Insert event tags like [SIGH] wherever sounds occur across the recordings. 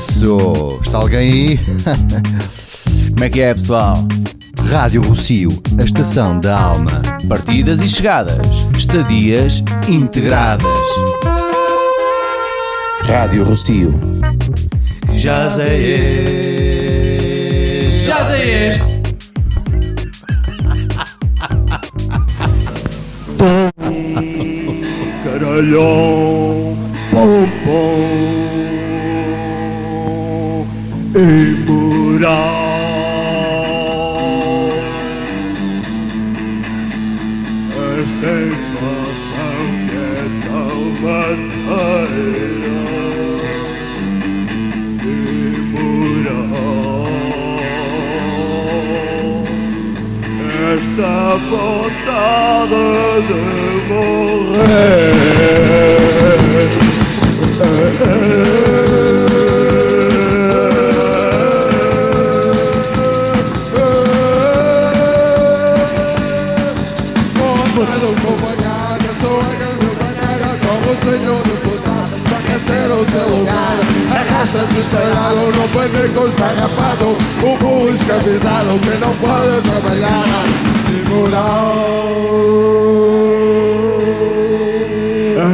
Isso! Está alguém aí? [LAUGHS] Como é que é, pessoal? Rádio Rocio, a estação da alma. Partidas e chegadas, estadias integradas. Rádio Rocio. Já sei este. Já sei este. [LAUGHS] Caralhão, pom pom, imoral. Esta inflação que é tão maneira, imoral. Esta vontade de morrer. Aquecer o seu lugar Arrasta-se estalhado, não pode nem com esfarrapado O burro escravizado que não pode trabalhar Imoral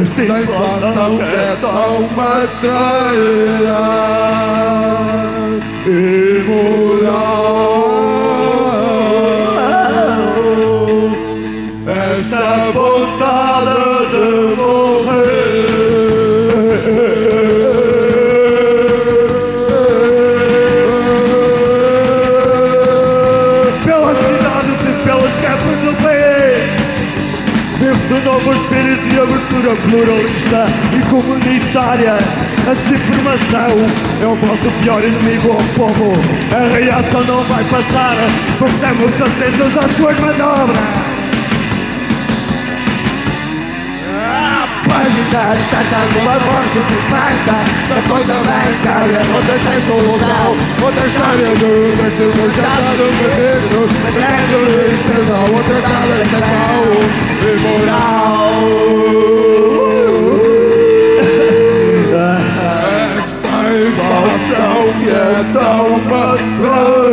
Esta inflação que é tão matreira Imoral esta vontade pluralista e comunitária. A desinformação é o vosso pior inimigo ao povo. A reação não vai passar. Pois estamos atentos às suas manobras Página está dando uma morte se espanta Da coisa branca e acontece em seu local Outra história do está no menino Grande despesa, outra dada estatal Imoral Esta invasão que é tão maneira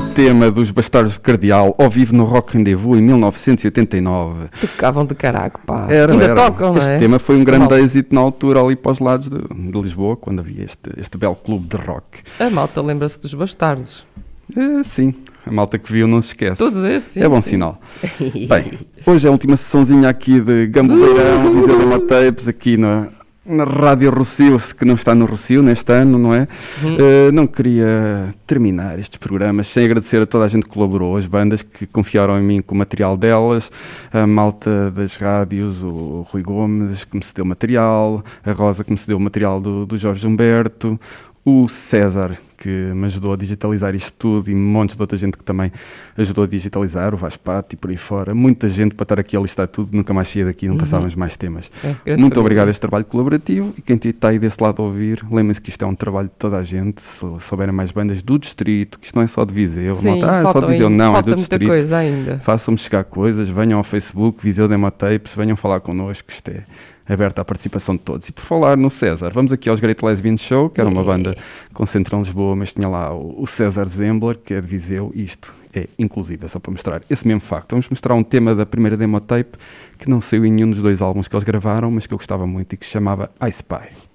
o tema dos Bastardos de Cardeal, ao vivo no Rock Rendezvous em 1989. Tocavam de caraco, pá. Era, Ainda era. tocam, Este não é? tema foi um Está grande mal. êxito na altura ali para os lados de, de Lisboa, quando havia este, este belo clube de rock. A malta lembra-se dos bastardos. É, sim, a malta que viu não se esquece. Todos esses, sim, é bom sim. sinal. [LAUGHS] Bem, hoje é a última sessãozinha aqui de Gamboeirão, Viseu Lima Tapes, aqui na, na Rádio Rocio, que não está no Rocio neste ano, não é? Uhum. Uh, não queria terminar estes programas sem agradecer a toda a gente que colaborou, as bandas que confiaram em mim com o material delas, a malta das rádios, o Rui Gomes que me cedeu material, a Rosa que me cedeu o material do, do Jorge Humberto, o César que me ajudou a digitalizar isto tudo e montes de outra gente que também ajudou a digitalizar, o Vaspato e por aí fora. Muita gente para estar aqui a listar tudo, nunca mais saía daqui, não passávamos mais temas. É, Muito obrigado a este trabalho colaborativo e quem está aí desse lado a ouvir, lembrem-se que isto é um trabalho de toda a gente, se souberem mais bandas do distrito, que isto não é só de Viseu, Sim, malta, ah, é só de Viseu, ainda- não, é do muita distrito. coisa ainda. Façam-me chegar coisas, venham ao Facebook, Viseu Demo Tapes, venham falar connosco, isto é aberto à participação de todos. E por falar no César, vamos aqui aos Great Lesbian Show, que era uma banda com centro em Lisboa, mas tinha lá o César Zembler, que é de Viseu, e isto é inclusive, é só para mostrar esse mesmo facto. Vamos mostrar um tema da primeira demo tape que não saiu em nenhum dos dois álbuns que eles gravaram, mas que eu gostava muito e que se chamava I spy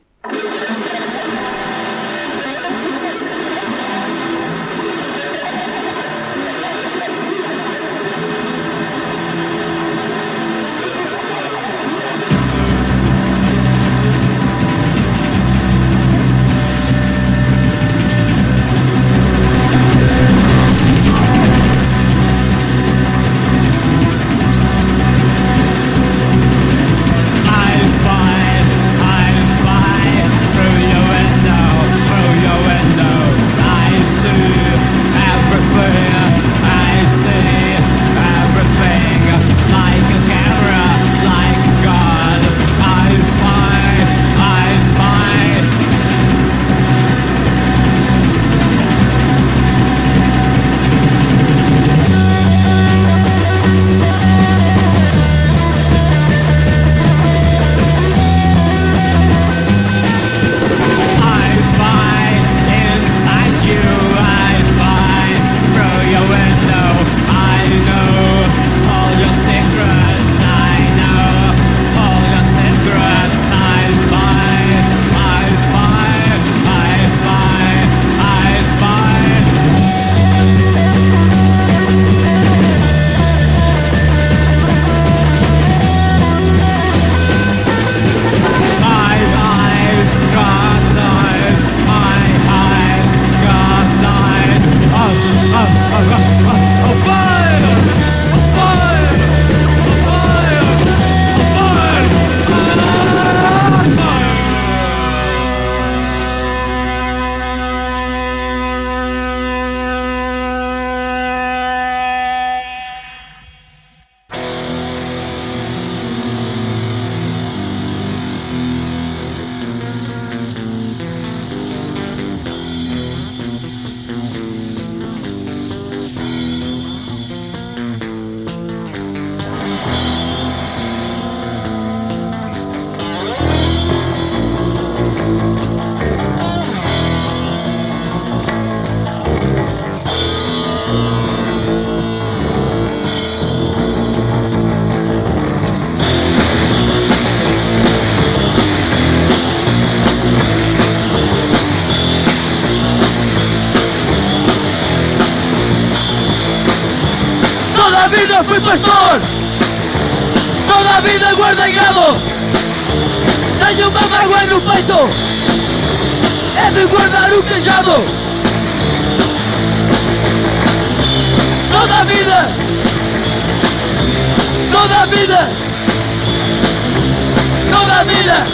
vida.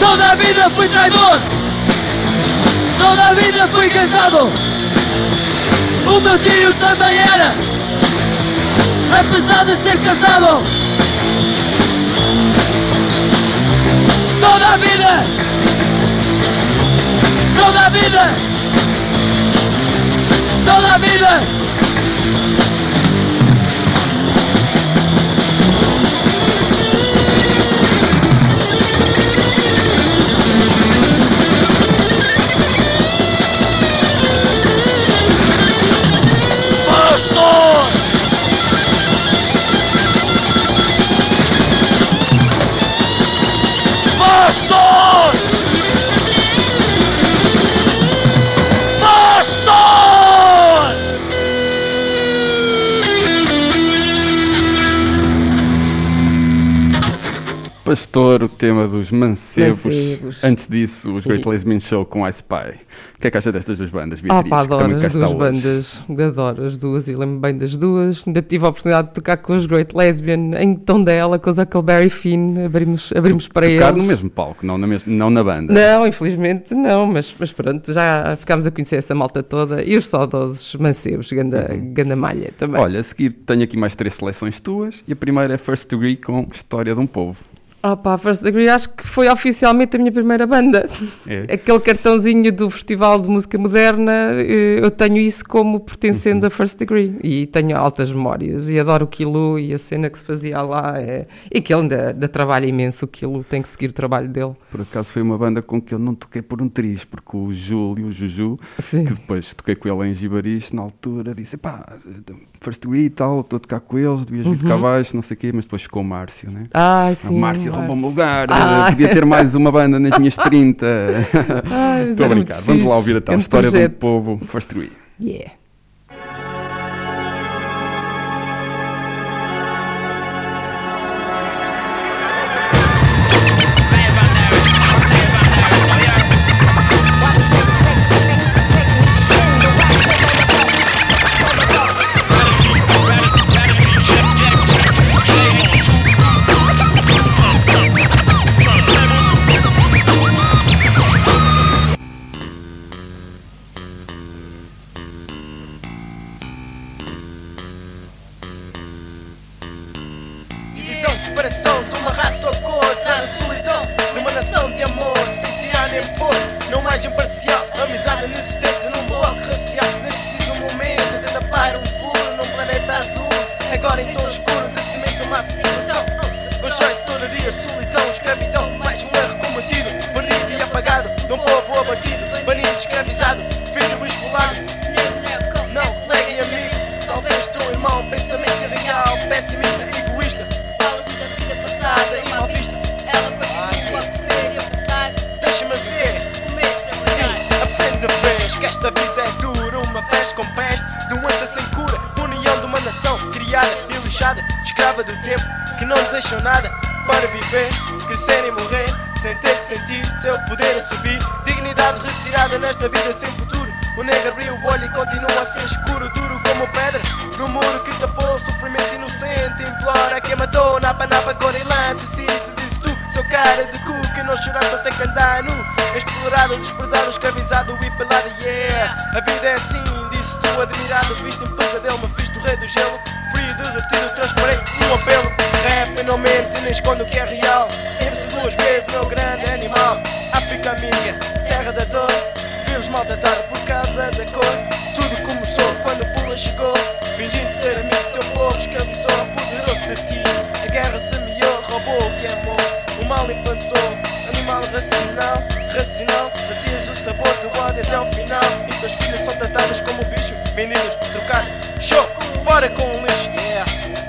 Toda a vida fui traidor. Toda a vida fui casado. O meu tio também era. Apesar de ser casado. Toda a vida. Toda a vida Toda a vida Pastor, o tema dos mancebos. Mancebos. Antes disso, os Great Sim. Lesbian Show com Ice Pie. O que é que acha destas duas bandas, Beatriz? pá, que também adoro as duas bandas. Adoro as duas e lembro bem das duas. Ainda tive a oportunidade de tocar com os Great Lesbian em Tondela, com os Huckleberry Finn. Abrimos, abrimos para Tocar eles. no mesmo palco, não na, mes- não na banda. Não, infelizmente não, mas, mas pronto, já ficámos a conhecer essa malta toda e os saudosos mancebos, ganda, ganda malha também. Olha, a seguir tenho aqui mais três seleções tuas e a primeira é First Degree com História de um Povo. Ah pá, First Degree acho que foi oficialmente a minha primeira banda. É. [LAUGHS] Aquele cartãozinho do Festival de Música Moderna, eh, eu tenho isso como pertencendo a First Degree e tenho altas memórias e adoro o Quilo e a cena que se fazia lá. É... E que ele ainda, ainda trabalha imenso, o Quilo tem que seguir o trabalho dele. Por acaso foi uma banda com que eu não toquei por um triz, porque o Júlio, o Juju, Sim. que depois toquei com ele em Gibaris, na altura disse: pá, First Degree e tal, estou a tocar com eles, devias vir cá abaixo, não sei o quê, mas depois ficou o Márcio, né? O sim. Márcio roubou-me o lugar, Ah. podia ter mais uma banda nas minhas 30. Ai, mas Estou a brincar, vamos lá ouvir a Grande história projeto. povo, First Degree. Yeah. Imparcial O mal implantou. Animal racional, racional. Sacias o sabor do ódio até o final. E teus filhos são tratados como bicho. Vendidos, trocados. Show, fora com o lixo. Yeah.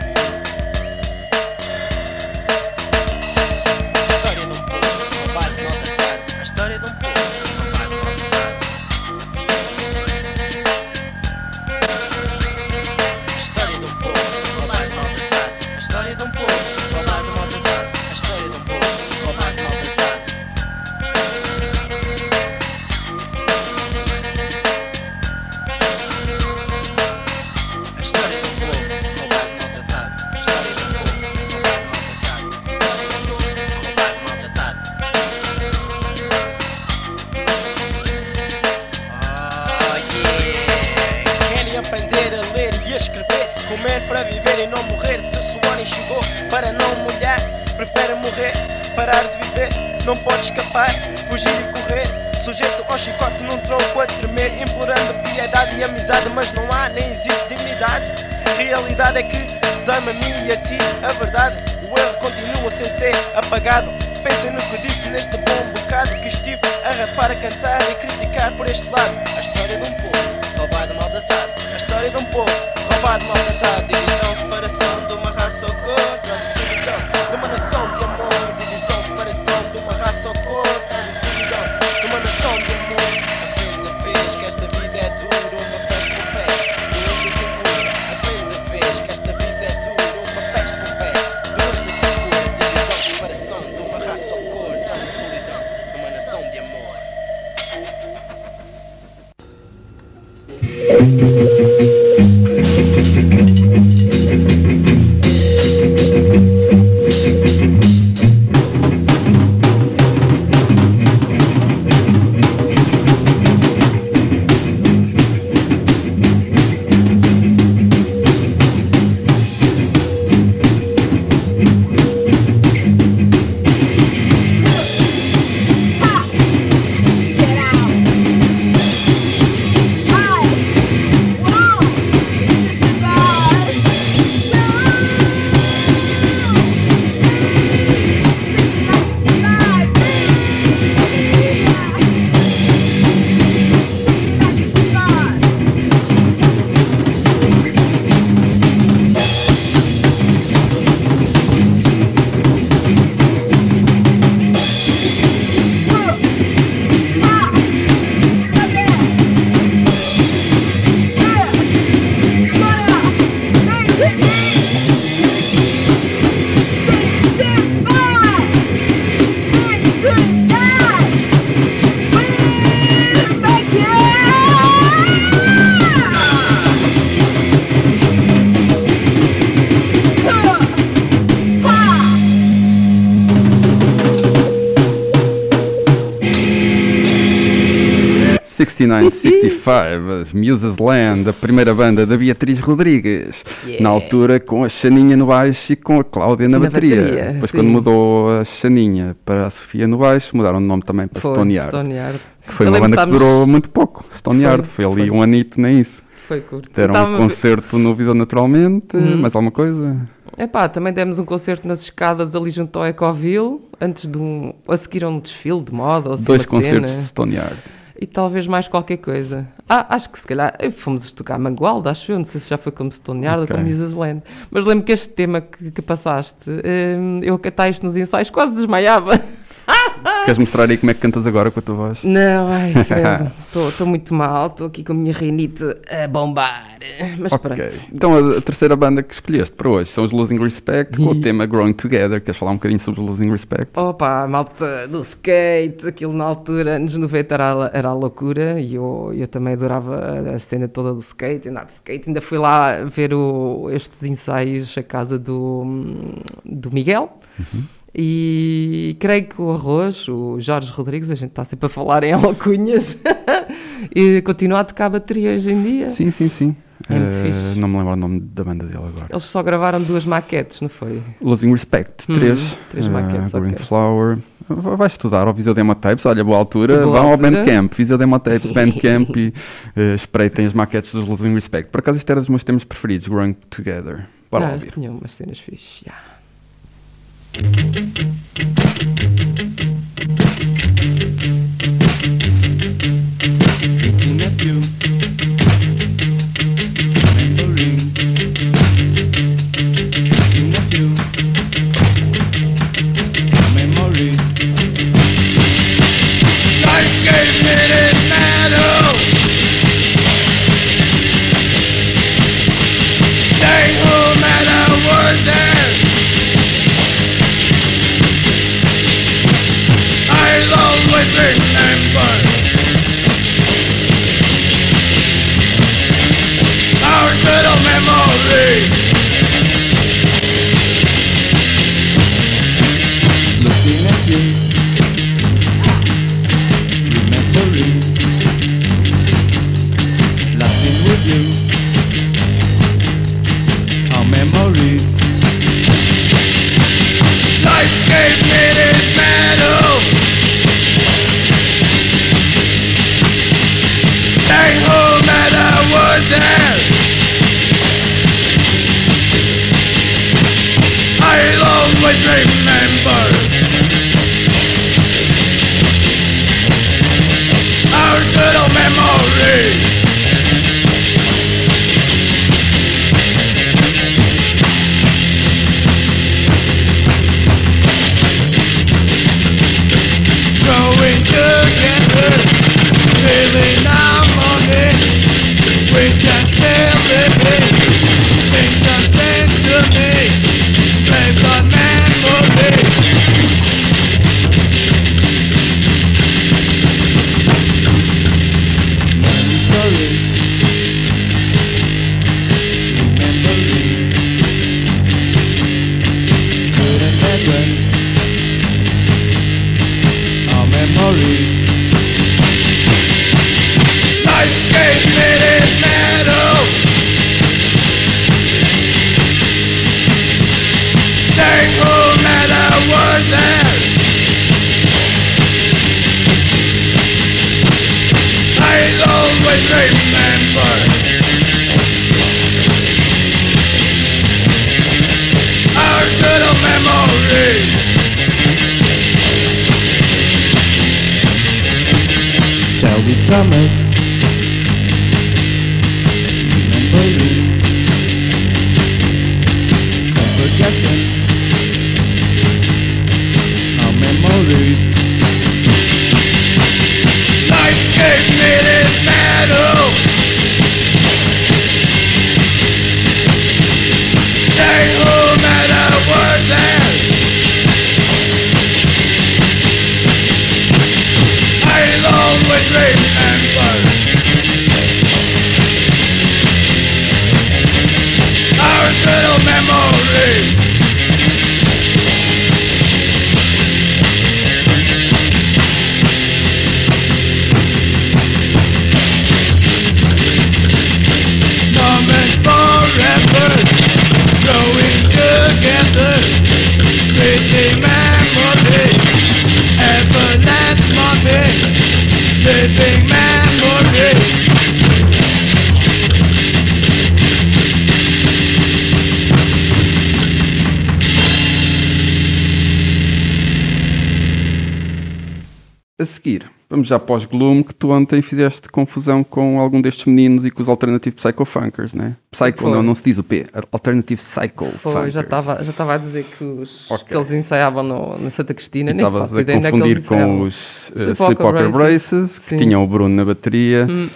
69, uhum. 65, Muses Land, a primeira banda da Beatriz Rodrigues, yeah. na altura com a Xaninha no baixo e com a Cláudia na, na bateria. bateria. Depois sim. quando mudou a Xaninha para a Sofia no baixo, mudaram o nome também para foi, Stone Yard. Stone Yard. Que foi Eu uma banda que durou muito pouco, Stone foi, Yard, foi ali foi. um anito, nem isso. Foi curto. Deram um concerto no Visão Naturalmente, hum. mais alguma coisa? Epá, também demos um concerto nas escadas ali junto ao Ecoville, antes de um, a seguir a um desfile de moda ou assim Dois concertos cena. de Stone Yard. E talvez mais qualquer coisa. Ah, acho que se calhar eh, fomos tocar Mangualde, acho eu. Não sei se já foi como Stone Yard Ok. ou como Mrs. Land. Mas lembro que este tema que, que passaste, hum, eu a cantar isto nos ensaios quase desmaiava. [LAUGHS] [LAUGHS] Queres mostrar aí como é que cantas agora com a tua voz? Não, ai, [LAUGHS] estou muito mal, estou aqui com a minha rinite a bombar. Mas Ok. pronto. Então a, a terceira banda que escolheste para hoje são os Losing Respect com o tema Growing Together. Queres falar um bocadinho sobre os Losing Respect? Opa, a malta do skate, aquilo na altura, anos 90 era, era a loucura e eu, eu também adorava a cena toda do skate, andar de skate. Ainda fui lá ver o, estes ensaios à casa do, do Miguel. E creio que o Arroz, o Jorge Rodrigues, a gente está sempre a falar em alcunhas, [LAUGHS] e continua a tocar bateria hoje em dia. Sim, sim, sim. É muito Eh, fixe. não me lembro o nome da banda dele agora. Eles só gravaram duas maquetes, não foi? Losing Respect, Uhum, três. três Eh, maquetes, Green ok. Flower. Va- Vai estudar ao Viseu Demo Tapes. Olha, boa altura. Boa Vão ao. Bandcamp. Viseu Demo Tapes, [LAUGHS] Bandcamp e eh, espreitem as maquetes dos Losing Respect. Por acaso isto era dos meus temas preferidos, Growing Together. Bora ah, lá eles tinham umas cenas fixes. já. Thank you. Promise? A seguir, vamos já para os Gloom, que tu ontem fizeste confusão com algum destes meninos e com os Alternative Psycho Funkers, né? Psycho, Foi. não, não se diz o P. Alternative Psycho Foi, Funkers. já estava já a dizer que, os, Ok. que eles ensaiavam no, na Santa Cristina, nem Estavas faço ideia onde é que confundir eles com ensaiavam. os uh, Sleepwalker Sleepwalker Braces, Braces, que tinham o Bruno na bateria Hum.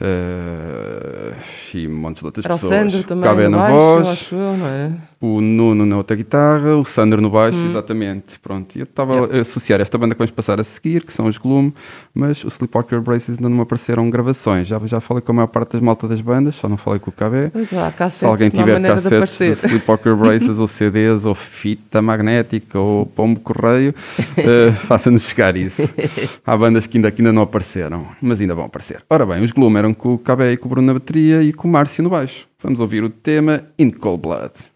Uh, e montes de outras Era o pessoas. Sandro também, Cabé no na baixo, voz, acho eu, não é? o Nuno na outra guitarra, o Sandro no baixo, exatamente. Pronto, eu estava a associar esta banda que vamos passar a seguir, que são os Gloom, mas os Sleepwalker Braces ainda não me apareceram gravações. Já, já falei com a maior parte das malta das bandas, só não falei com o KB. Pois há, Se alguém tiver cassetes do. Sleepwalker Braces ou CDs ou fita magnética ou pombo correio, [LAUGHS] eh, faça-nos chegar isso. Há bandas que ainda, que ainda não apareceram, mas ainda vão aparecer. Ora bem, os Gloom eram com o KB e com o Bruno na bateria e com o Márcio no baixo. Vamos ouvir o tema In Cold Blood.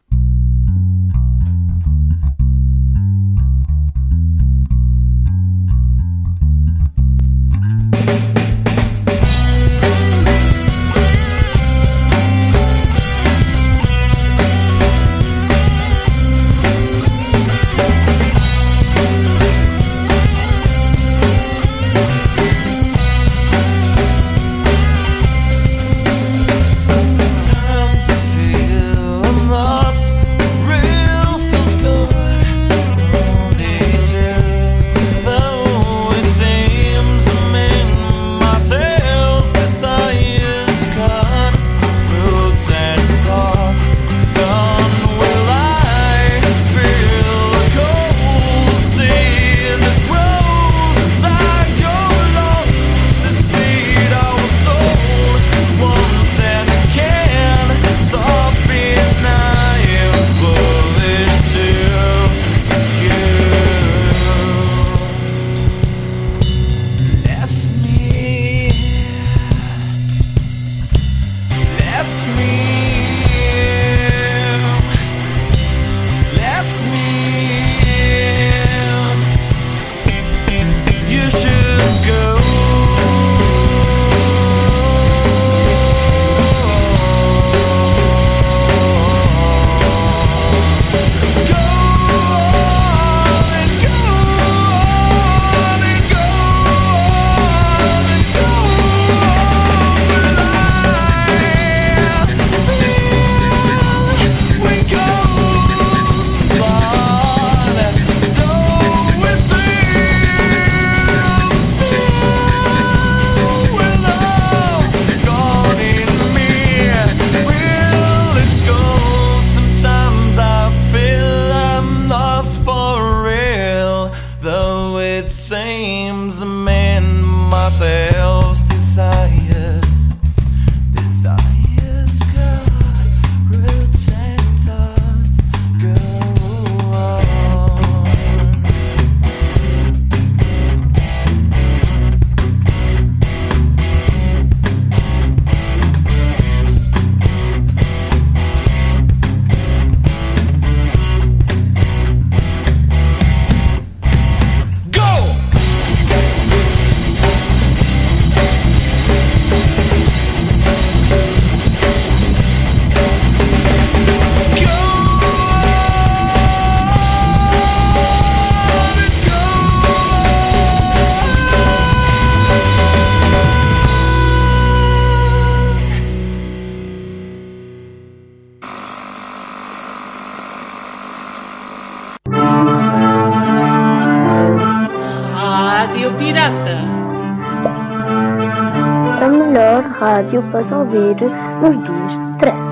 Rádio para se ouvir nos dias de stress.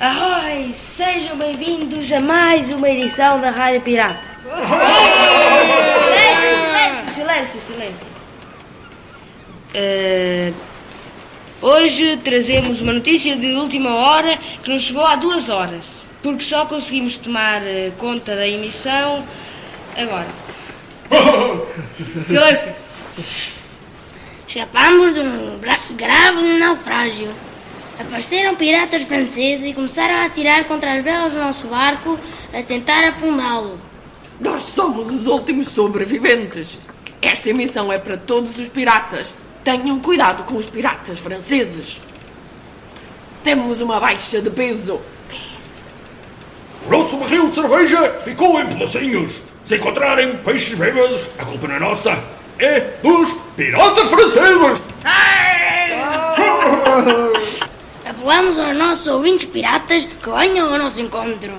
Ahoy! Sejam bem-vindos a mais uma edição da Rádio Pirata. Silêncio, silêncio, silêncio, silêncio. Eh, hoje trazemos uma notícia de última hora que nos chegou há duas horas, porque só conseguimos tomar eh, conta da emissão agora. [LAUGHS] Silêncio! Escapamos de um gra- grave naufrágio. Apareceram piratas franceses e começaram a atirar contra as velas do nosso barco a tentar afundá-lo. Nós somos os últimos sobreviventes. Esta emissão é para todos os piratas. Tenham cuidado com os piratas franceses. Temos uma baixa de peso. O nosso barril de cerveja ficou em pedacinhos. Se encontrarem peixes bêbados, a culpa não é nossa. É dos piratas franceses! Apelamos aos nossos ouvintes piratas que venham ao nosso encontro.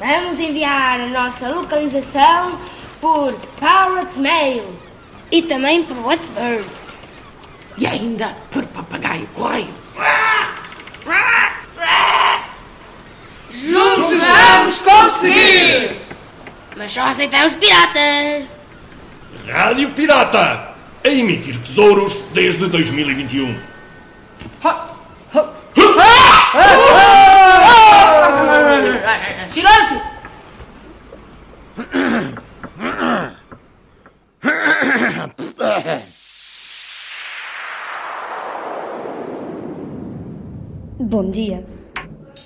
Vamos enviar a nossa localização por Pirate Mail. E também por Whatsbird. E ainda por papagaio correio. Juntos vamos conseguir! Mas só aceitamos piratas. Rádio Pirata! A emitir tesouros desde 2021. Silêncio! Bom dia.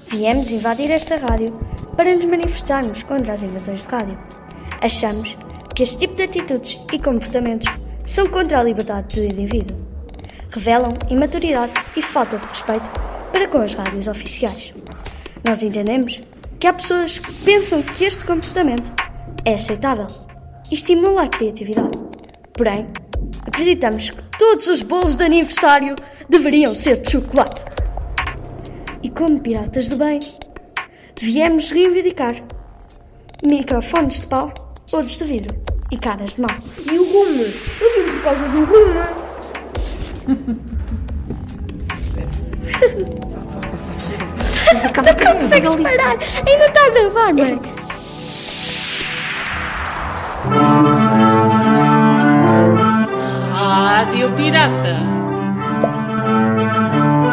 Viemos invadir esta rádio para nos manifestarmos contra as invasões de rádio. Achamos que este tipo de atitudes e comportamentos são contra a liberdade do indivíduo. Revelam imaturidade e falta de respeito para com as rádios oficiais. Nós entendemos que há pessoas que pensam que este comportamento é aceitável e estimula a criatividade. Porém, acreditamos que todos os bolos de aniversário deveriam ser de chocolate. E como piratas do bem, viemos reivindicar microfones de pau, outros de vidro e caras de mal. E o rumo? Eu vim por causa do rumo. Não consegues parar! Ainda está a gravar, não é? Rádio Pirata.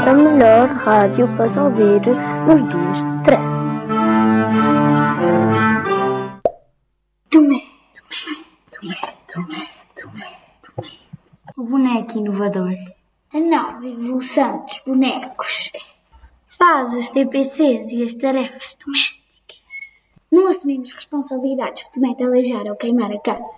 A melhor rádio para se ouvir nos dias de stress. Boneco inovador. A nova evolução dos bonecos. Faz os TPCs e as tarefas domésticas. Não assumimos responsabilidades por te aleijar ou queimar a casa.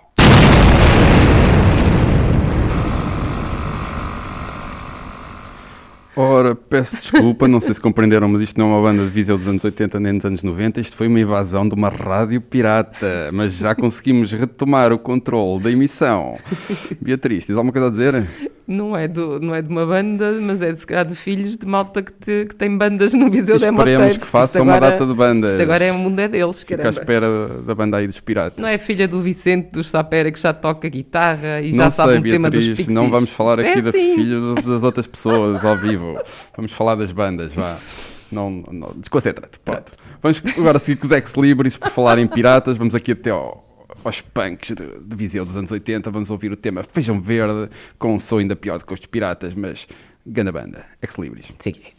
Ora, peço desculpa, não sei se compreenderam, mas isto não é uma banda de Viseu dos anos 80 nem dos anos 90, isto foi uma invasão de uma rádio pirata, mas já conseguimos retomar o controle da emissão. Beatriz, tens alguma coisa a dizer? Não é, do, não é de uma banda, mas é de, se calhar de filhos de malta que, te- que tem bandas no Viseu de Esperemos que façam uma data de bandas. Isto agora é o mundo é deles, Fica à caramba. espera da banda aí dos piratas. Não é filha do Vicente dos Sapera que já toca guitarra e não já sei, sabe o tema dos Pixies. não vamos falar Isto é aqui da assim. filha das outras pessoas ao vivo. Vamos falar das bandas, vá. [LAUGHS] Não, não, desconcentra-te. Pronto. Vamos agora seguir com os ex-libris por falar em piratas. Vamos aqui até ao, aos punks de, de Viseu dos anos 80. Vamos ouvir o tema Feijão Verde, com um som ainda pior do que os piratas, mas ganda banda. Ex-libris. Segui.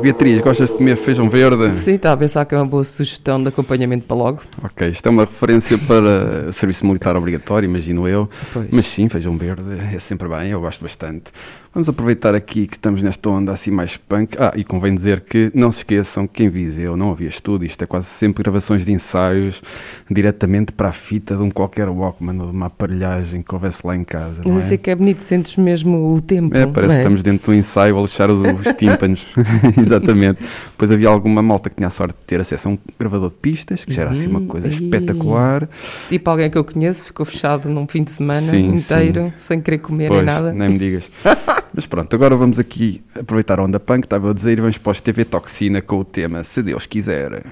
Beatriz, gostas de comer feijão verde? Sim, está a pensar que é uma boa sugestão de acompanhamento para logo. Ok, isto é uma referência para [LAUGHS] serviço militar obrigatório, imagino eu. Pois. Mas sim, feijão verde é sempre bem, eu gosto bastante. Vamos aproveitar aqui que estamos nesta onda assim mais punk. Ah, e convém dizer que não se esqueçam que em Viseu não havia estúdio, isto é quase sempre gravações de ensaios diretamente para a fita de um qualquer Walkman ou de uma aparelhagem que houvesse lá em casa. Mas isso é que é bonito, sentes mesmo o tempo. É, parece não que é? estamos dentro de um ensaio a lixar os tímpanos. [LAUGHS] [LAUGHS] Exatamente. Depois havia alguma malta que tinha a sorte de ter acesso a um gravador de pistas, que já era assim uma Uhum, coisa espetacular. Tipo alguém que eu conheço ficou fechado num fim de semana Sim, inteiro, sim. sem querer comer Pois, nem nada. Nem me digas. [LAUGHS] Mas pronto, agora vamos aqui aproveitar a onda punk, estava a dizer, e vamos para os TV Toxina com o tema Se Deus Quiser.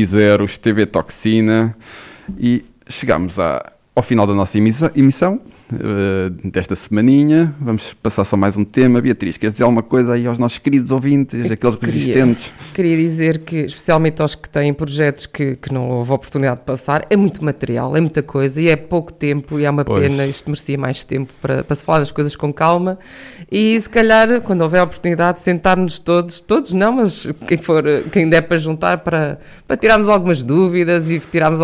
Quiser, os TV Toxina. E chegamos à ao final da nossa emissão, eh, desta semaninha. Vamos passar só mais um tema. Beatriz, queres dizer alguma coisa aí aos nossos queridos ouvintes, aqueles Queria- resistentes? Queria dizer que, especialmente aos que têm projetos que, que não houve oportunidade de passar, é muito material, é muita coisa e é pouco tempo e é uma Pois. pena. Isto merecia mais tempo para, para se falar das coisas com calma e se calhar, quando houver oportunidade, sentar-nos todos, todos não, mas quem for, quem der para juntar para, para tirarmos algumas dúvidas e tirarmos,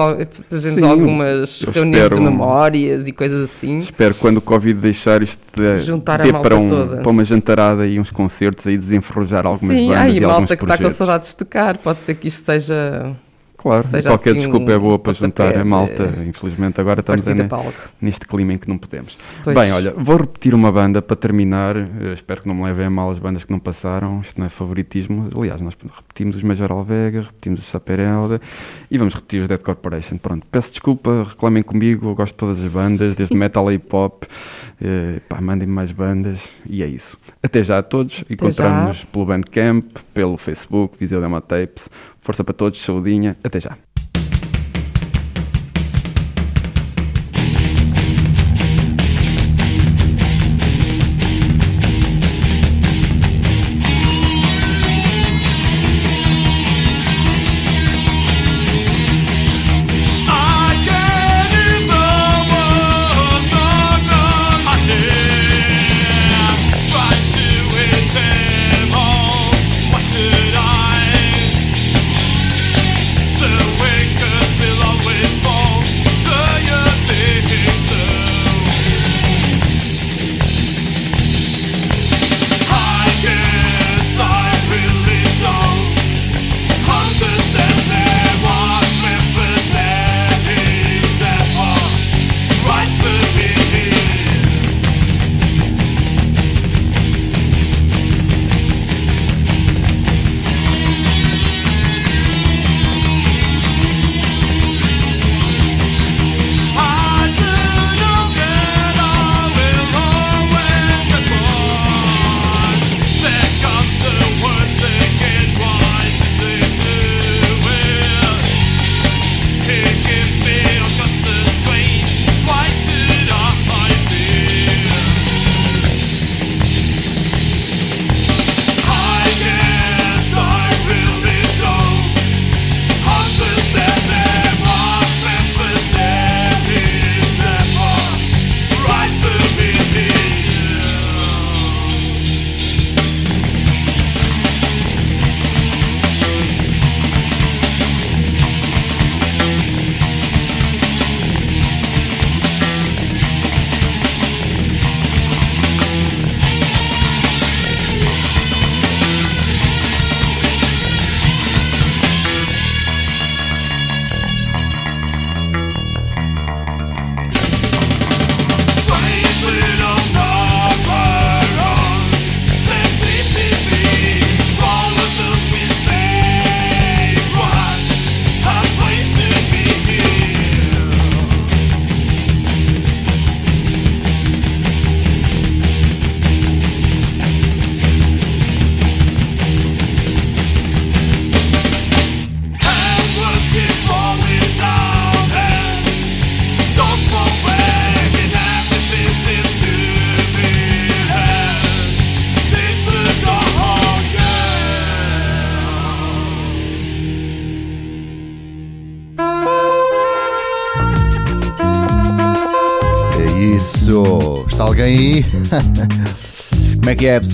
fazermos algumas eu reuniões de espero- memórias e coisas assim. Espero quando o Covid deixar isto de, Juntar dê para, um, toda. para uma jantarada e uns concertos aí desenferrujar algumas Sim, bandas há e alguns malta que está com saudades de tocar, pode ser que isto seja. Claro, seja qualquer assim desculpa é boa para juntar a de- malta. Infelizmente agora estamos neste clima em que não podemos. Pois. Bem, olha, vou repetir uma banda para terminar. Eu espero que não me levem a mal as bandas que não passaram. Isto não é favoritismo. Aliás, nós repetimos os Major Alvega, repetimos os Saperelda e vamos repetir os Dead Corporation. Pronto, peço desculpa, reclamem comigo. Eu gosto de todas as bandas, desde [LAUGHS] metal a hip hop. Eh, pá, mandem-me mais bandas e é isso. Até já a todos. Encontramos-nos pelo Bandcamp, pelo Facebook, Viseu Demo Tapes. Força para todos, saudinha. Até já.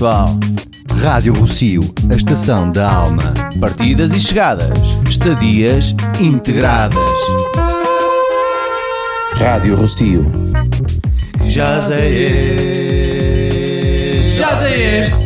Pessoal? Rádio Rocio, a estação da alma. Partidas e chegadas, estadias integradas. Rádio Rocio. Já é este. Já é este.